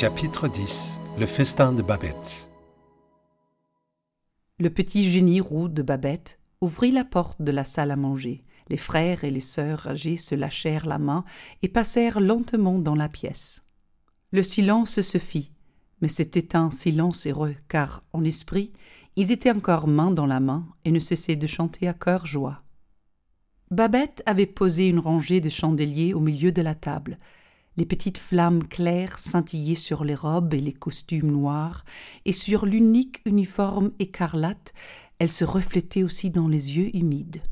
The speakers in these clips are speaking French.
Chapitre 10 Le festin de Babette Le petit génie roux de Babette ouvrit la porte de la salle à manger. Les frères et les sœurs âgées se lâchèrent la main et passèrent lentement dans la pièce. Le silence se fit, mais c'était un silence heureux, car, en esprit, ils étaient encore main dans la main et ne cessaient de chanter à cœur joie. Babette avait posé une rangée de chandeliers au milieu de la table. Les petites flammes claires scintillaient sur les robes et les costumes noirs, et sur l'unique uniforme écarlate, elles se reflétaient aussi dans les yeux humides.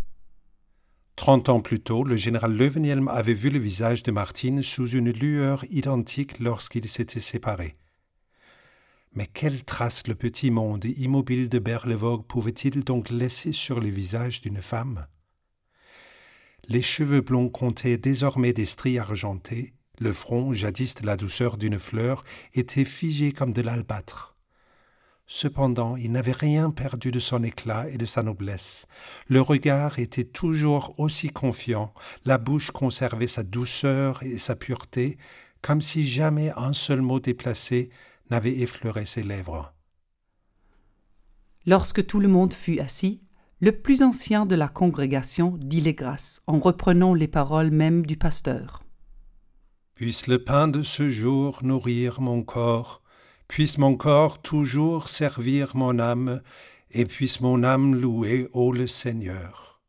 Trente ans plus tôt, le général Löwenhelm avait vu le visage de Martine sous une lueur identique lorsqu'ils s'étaient séparés. Mais quelle trace le petit monde immobile de Berlevogue pouvait-il donc laisser sur le visage d'une femme? Les cheveux blonds comptaient désormais des stries argentées, le front, jadis de la douceur d'une fleur, était figé comme de l'albâtre. Cependant, il n'avait rien perdu de son éclat et de sa noblesse. Le regard était toujours aussi confiant, la bouche conservait sa douceur et sa pureté, comme si jamais un seul mot déplacé n'avait effleuré ses lèvres. Lorsque tout le monde fut assis, le plus ancien de la congrégation dit les grâces en reprenant les paroles mêmes du pasteur. Puisse le pain de ce jour nourrir mon corps, puisse mon corps toujours servir mon âme, et puisse mon âme louer, ô le Seigneur.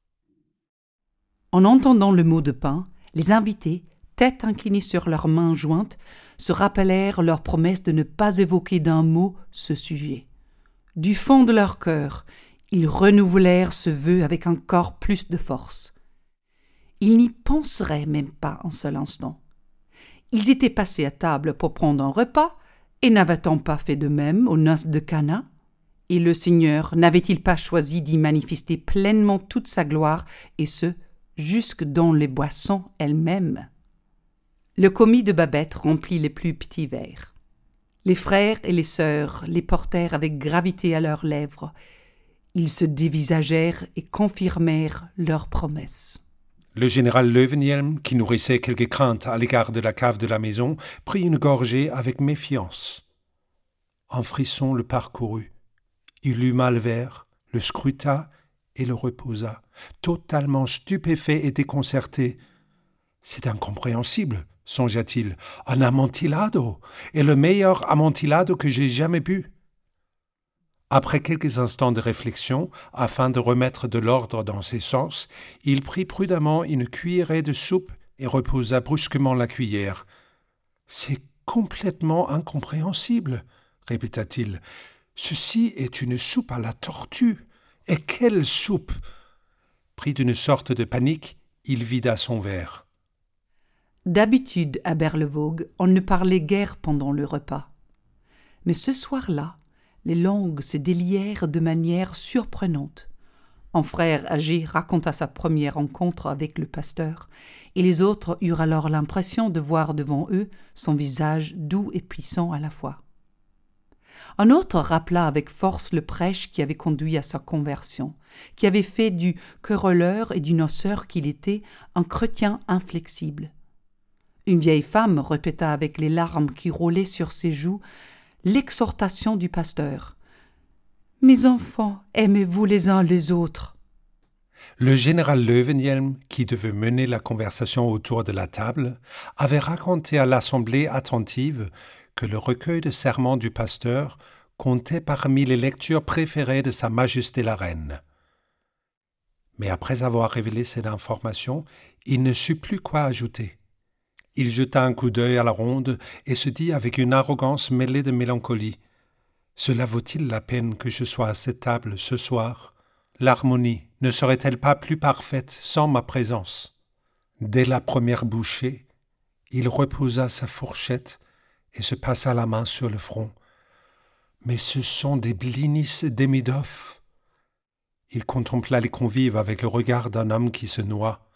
En entendant le mot de pain, les invités, tête inclinée sur leurs mains jointes, se rappelèrent leur promesse de ne pas évoquer d'un mot ce sujet. Du fond de leur cœur, ils renouvelèrent ce vœu avec encore plus de force. Ils n'y penseraient même pas un seul instant. Ils étaient passés à table pour prendre un repas, et n'avait-on pas fait de même aux noces de Cana? Et le Seigneur n'avait-il pas choisi d'y manifester pleinement toute sa gloire, et ce, jusque dans les boissons elles-mêmes? Le commis de Babette remplit les plus petits verres. Les frères et les sœurs les portèrent avec gravité à leurs lèvres. Ils se dévisagèrent et confirmèrent leurs promesses. Le général Löwenhelm, qui nourrissait quelques craintes à l'égard de la cave de la maison, prit une gorgée avec méfiance. Un frisson le parcourut. Il eut mal vert, le scruta et le reposa, totalement stupéfait et déconcerté. C'est incompréhensible, songea-t-il. Un amontillado, et le meilleur amontillado que j'ai jamais bu. Après quelques instants de réflexion, afin de remettre de l'ordre dans ses sens, il prit prudemment une cuillerée de soupe et reposa brusquement la cuillère. C'est complètement incompréhensible, répéta-t-il. Ceci est une soupe à la tortue. Et quelle soupe Pris d'une sorte de panique, il vida son verre. D'habitude, à Berlevogue, on ne parlait guère pendant le repas. Mais ce soir-là, les langues se délièrent de manière surprenante. Un frère âgé raconta sa première rencontre avec le pasteur, et les autres eurent alors l'impression de voir devant eux son visage doux et puissant à la fois. Un autre rappela avec force le prêche qui avait conduit à sa conversion, qui avait fait du querelleur et du noceur qu'il était un chrétien inflexible. Une vieille femme répéta avec les larmes qui roulaient sur ses joues l'exhortation du pasteur. Mes enfants, aimez-vous les uns les autres. Le général Löwenhelm, qui devait mener la conversation autour de la table, avait raconté à l'assemblée attentive que le recueil de serments du pasteur comptait parmi les lectures préférées de Sa Majesté la Reine. Mais après avoir révélé cette information, il ne sut plus quoi ajouter. Il jeta un coup d'œil à la ronde et se dit avec une arrogance mêlée de mélancolie Cela vaut-il la peine que je sois à cette table ce soir? L'harmonie ne serait-elle pas plus parfaite sans ma présence? Dès la première bouchée, il reposa sa fourchette et se passa la main sur le front. Mais ce sont des blinis d'Emidov. Il contempla les convives avec le regard d'un homme qui se noie.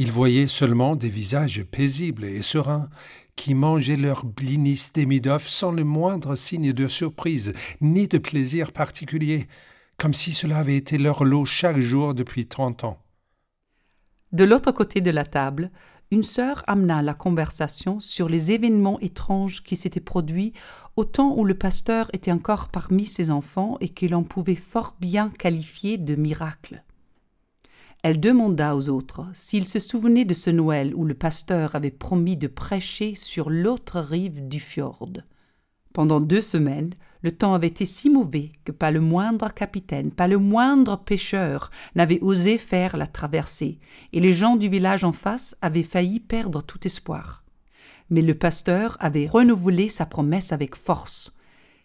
Il voyait seulement des visages paisibles et sereins qui mangeaient leur blinis d'Emidov sans le moindre signe de surprise ni de plaisir particulier, comme si cela avait été leur lot chaque jour depuis trente ans. De l'autre côté de la table, une sœur amena la conversation sur les événements étranges qui s'étaient produits au temps où le pasteur était encore parmi ses enfants et que l'on pouvait fort bien qualifier de miracles. Elle demanda aux autres s'ils se souvenaient de ce Noël où le pasteur avait promis de prêcher sur l'autre rive du fjord. Pendant deux semaines, le temps avait été si mauvais que pas le moindre capitaine, pas le moindre pêcheur n'avait osé faire la traversée, et les gens du village en face avaient failli perdre tout espoir. Mais le pasteur avait renouvelé sa promesse avec force.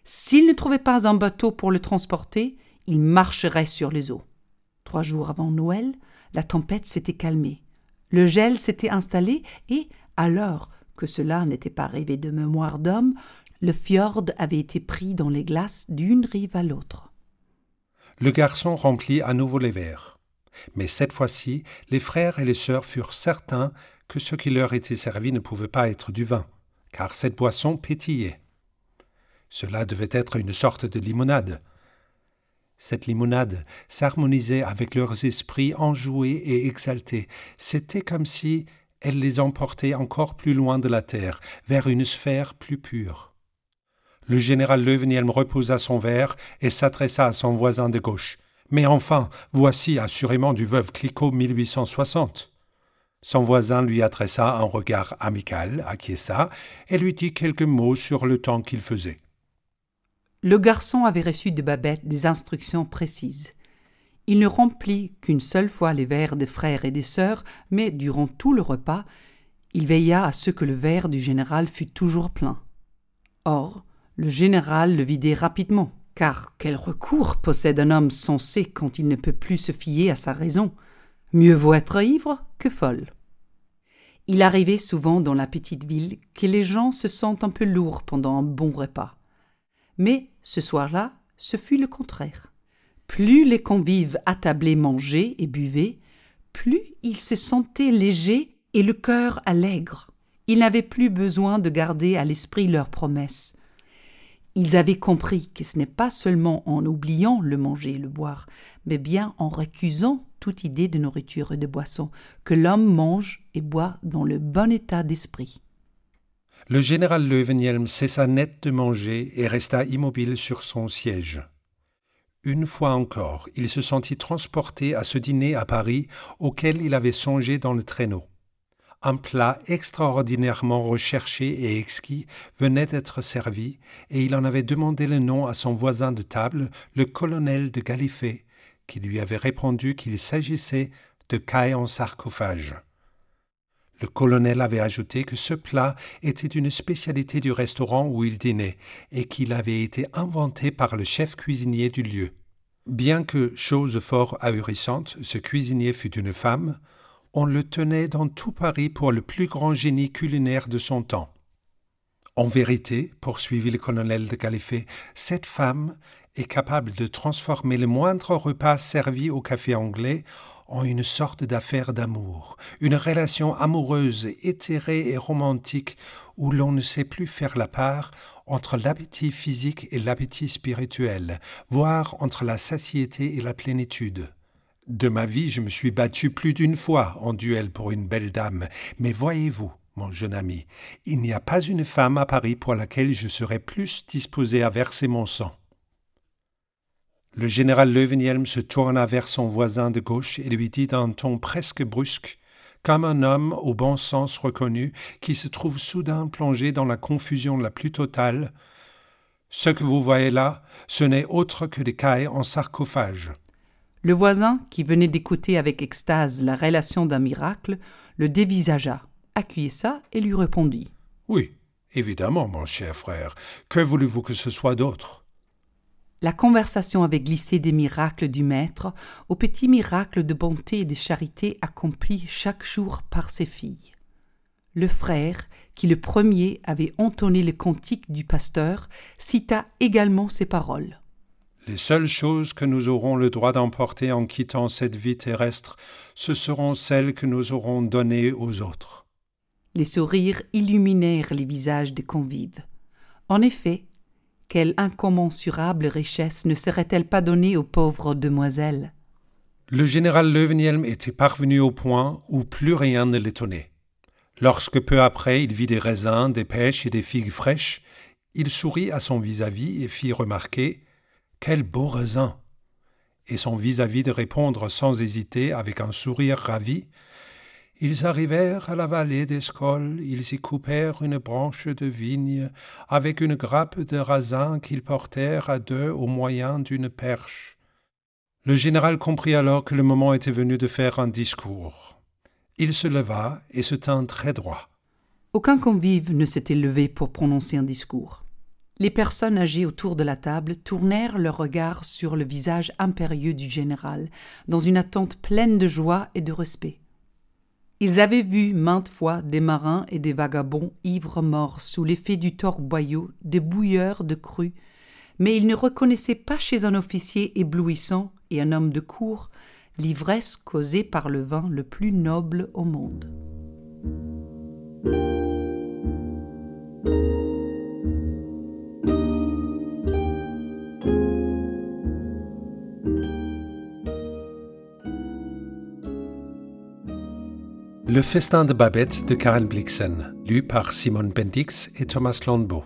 S'il ne trouvait pas un bateau pour le transporter, il marcherait sur les eaux. Trois jours avant Noël, la tempête s'était calmée. Le gel s'était installé et, alors que cela n'était pas rêvé de mémoire d'homme, le fjord avait été pris dans les glaces d'une rive à l'autre. Le garçon remplit à nouveau les verres. Mais cette fois-ci, les frères et les sœurs furent certains que ce qui leur était servi ne pouvait pas être du vin, car cette boisson pétillait. Cela devait être une sorte de limonade. Cette limonade s'harmonisait avec leurs esprits enjoués et exaltés. C'était comme si elle les emportait encore plus loin de la terre, vers une sphère plus pure. Le général Leuvenhielm reposa son verre et s'adressa à son voisin de gauche. Mais enfin, voici assurément du veuve Clicquot 1860. Son voisin lui adressa un regard amical, acquiesça, et lui dit quelques mots sur le temps qu'il faisait. Le garçon avait reçu de Babette des instructions précises. Il ne remplit qu'une seule fois les verres des frères et des sœurs, mais durant tout le repas, il veilla à ce que le verre du général fût toujours plein. Or, le général le vidait rapidement, car quel recours possède un homme sensé quand il ne peut plus se fier à sa raison? Mieux vaut être ivre que folle. Il arrivait souvent dans la petite ville que les gens se sentent un peu lourds pendant un bon repas. Mais ce soir-là, ce fut le contraire. Plus les convives attablés mangeaient et buvaient, plus ils se sentaient légers et le cœur allègre. Ils n'avaient plus besoin de garder à l'esprit leurs promesses. Ils avaient compris que ce n'est pas seulement en oubliant le manger et le boire, mais bien en récusant toute idée de nourriture et de boisson, que l'homme mange et boit dans le bon état d'esprit. Le général Löwenhelm cessa net de manger et resta immobile sur son siège. Une fois encore, il se sentit transporté à ce dîner à Paris auquel il avait songé dans le traîneau. Un plat extraordinairement recherché et exquis venait d'être servi, et il en avait demandé le nom à son voisin de table, le colonel de Galifet, qui lui avait répondu qu'il s'agissait de caille en sarcophage. Le colonel avait ajouté que ce plat était une spécialité du restaurant où il dînait, et qu'il avait été inventé par le chef cuisinier du lieu. Bien que, chose fort ahurissante, ce cuisinier fût une femme, on le tenait dans tout Paris pour le plus grand génie culinaire de son temps. En vérité, poursuivit le colonel de Galifet, cette femme est capable de transformer le moindre repas servi au café anglais en une sorte d'affaire d'amour, une relation amoureuse, éthérée et romantique où l'on ne sait plus faire la part entre l'appétit physique et l'appétit spirituel, voire entre la satiété et la plénitude. De ma vie, je me suis battu plus d'une fois en duel pour une belle dame, mais voyez-vous, mon jeune ami, il n'y a pas une femme à Paris pour laquelle je serais plus disposé à verser mon sang. Le général Löwenhielm se tourna vers son voisin de gauche et lui dit d'un ton presque brusque, comme un homme au bon sens reconnu qui se trouve soudain plongé dans la confusion la plus totale. Ce que vous voyez là, ce n'est autre que des cailles en sarcophage. Le voisin, qui venait d'écouter avec extase la relation d'un miracle, le dévisagea, acquiesça et lui répondit. Oui, évidemment, mon cher frère. Que voulez-vous que ce soit d'autre? La conversation avait glissé des miracles du Maître aux petits miracles de bonté et de charité accomplis chaque jour par ses filles. Le frère, qui le premier avait entonné le cantique du pasteur, cita également ces paroles. Les seules choses que nous aurons le droit d'emporter en quittant cette vie terrestre, ce seront celles que nous aurons données aux autres. Les sourires illuminèrent les visages des convives. En effet, quelle incommensurable richesse ne serait-elle pas donnée aux pauvres demoiselles? Le général Löwenhielm était parvenu au point où plus rien ne l'étonnait. Lorsque peu après il vit des raisins, des pêches et des figues fraîches, il sourit à son vis-à-vis et fit remarquer Quel beau raisin Et son vis-à-vis de répondre sans hésiter avec un sourire ravi Ils arrivèrent à la vallée d'Escol, ils y coupèrent une branche de vigne avec une grappe de raisin qu'ils portèrent à deux au moyen d'une perche. Le général comprit alors que le moment était venu de faire un discours. Il se leva et se tint très droit. Aucun convive ne s'était levé pour prononcer un discours. Les personnes âgées autour de la table tournèrent leur regard sur le visage impérieux du général, dans une attente pleine de joie et de respect. Ils avaient vu maintes fois des marins et des vagabonds ivres morts sous l'effet du torboyau des bouilleurs de cru, mais ils ne reconnaissaient pas chez un officier éblouissant et un homme de cour l'ivresse causée par le vin le plus noble au monde. Le festin de Babette de Karen Blixen, lu par Simone Bendix et Thomas Landbeau.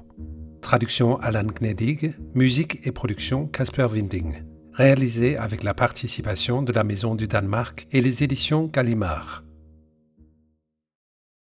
Traduction Alan Gnedig, musique et production Casper Winding. Réalisé avec la participation de la Maison du Danemark et les éditions Gallimard.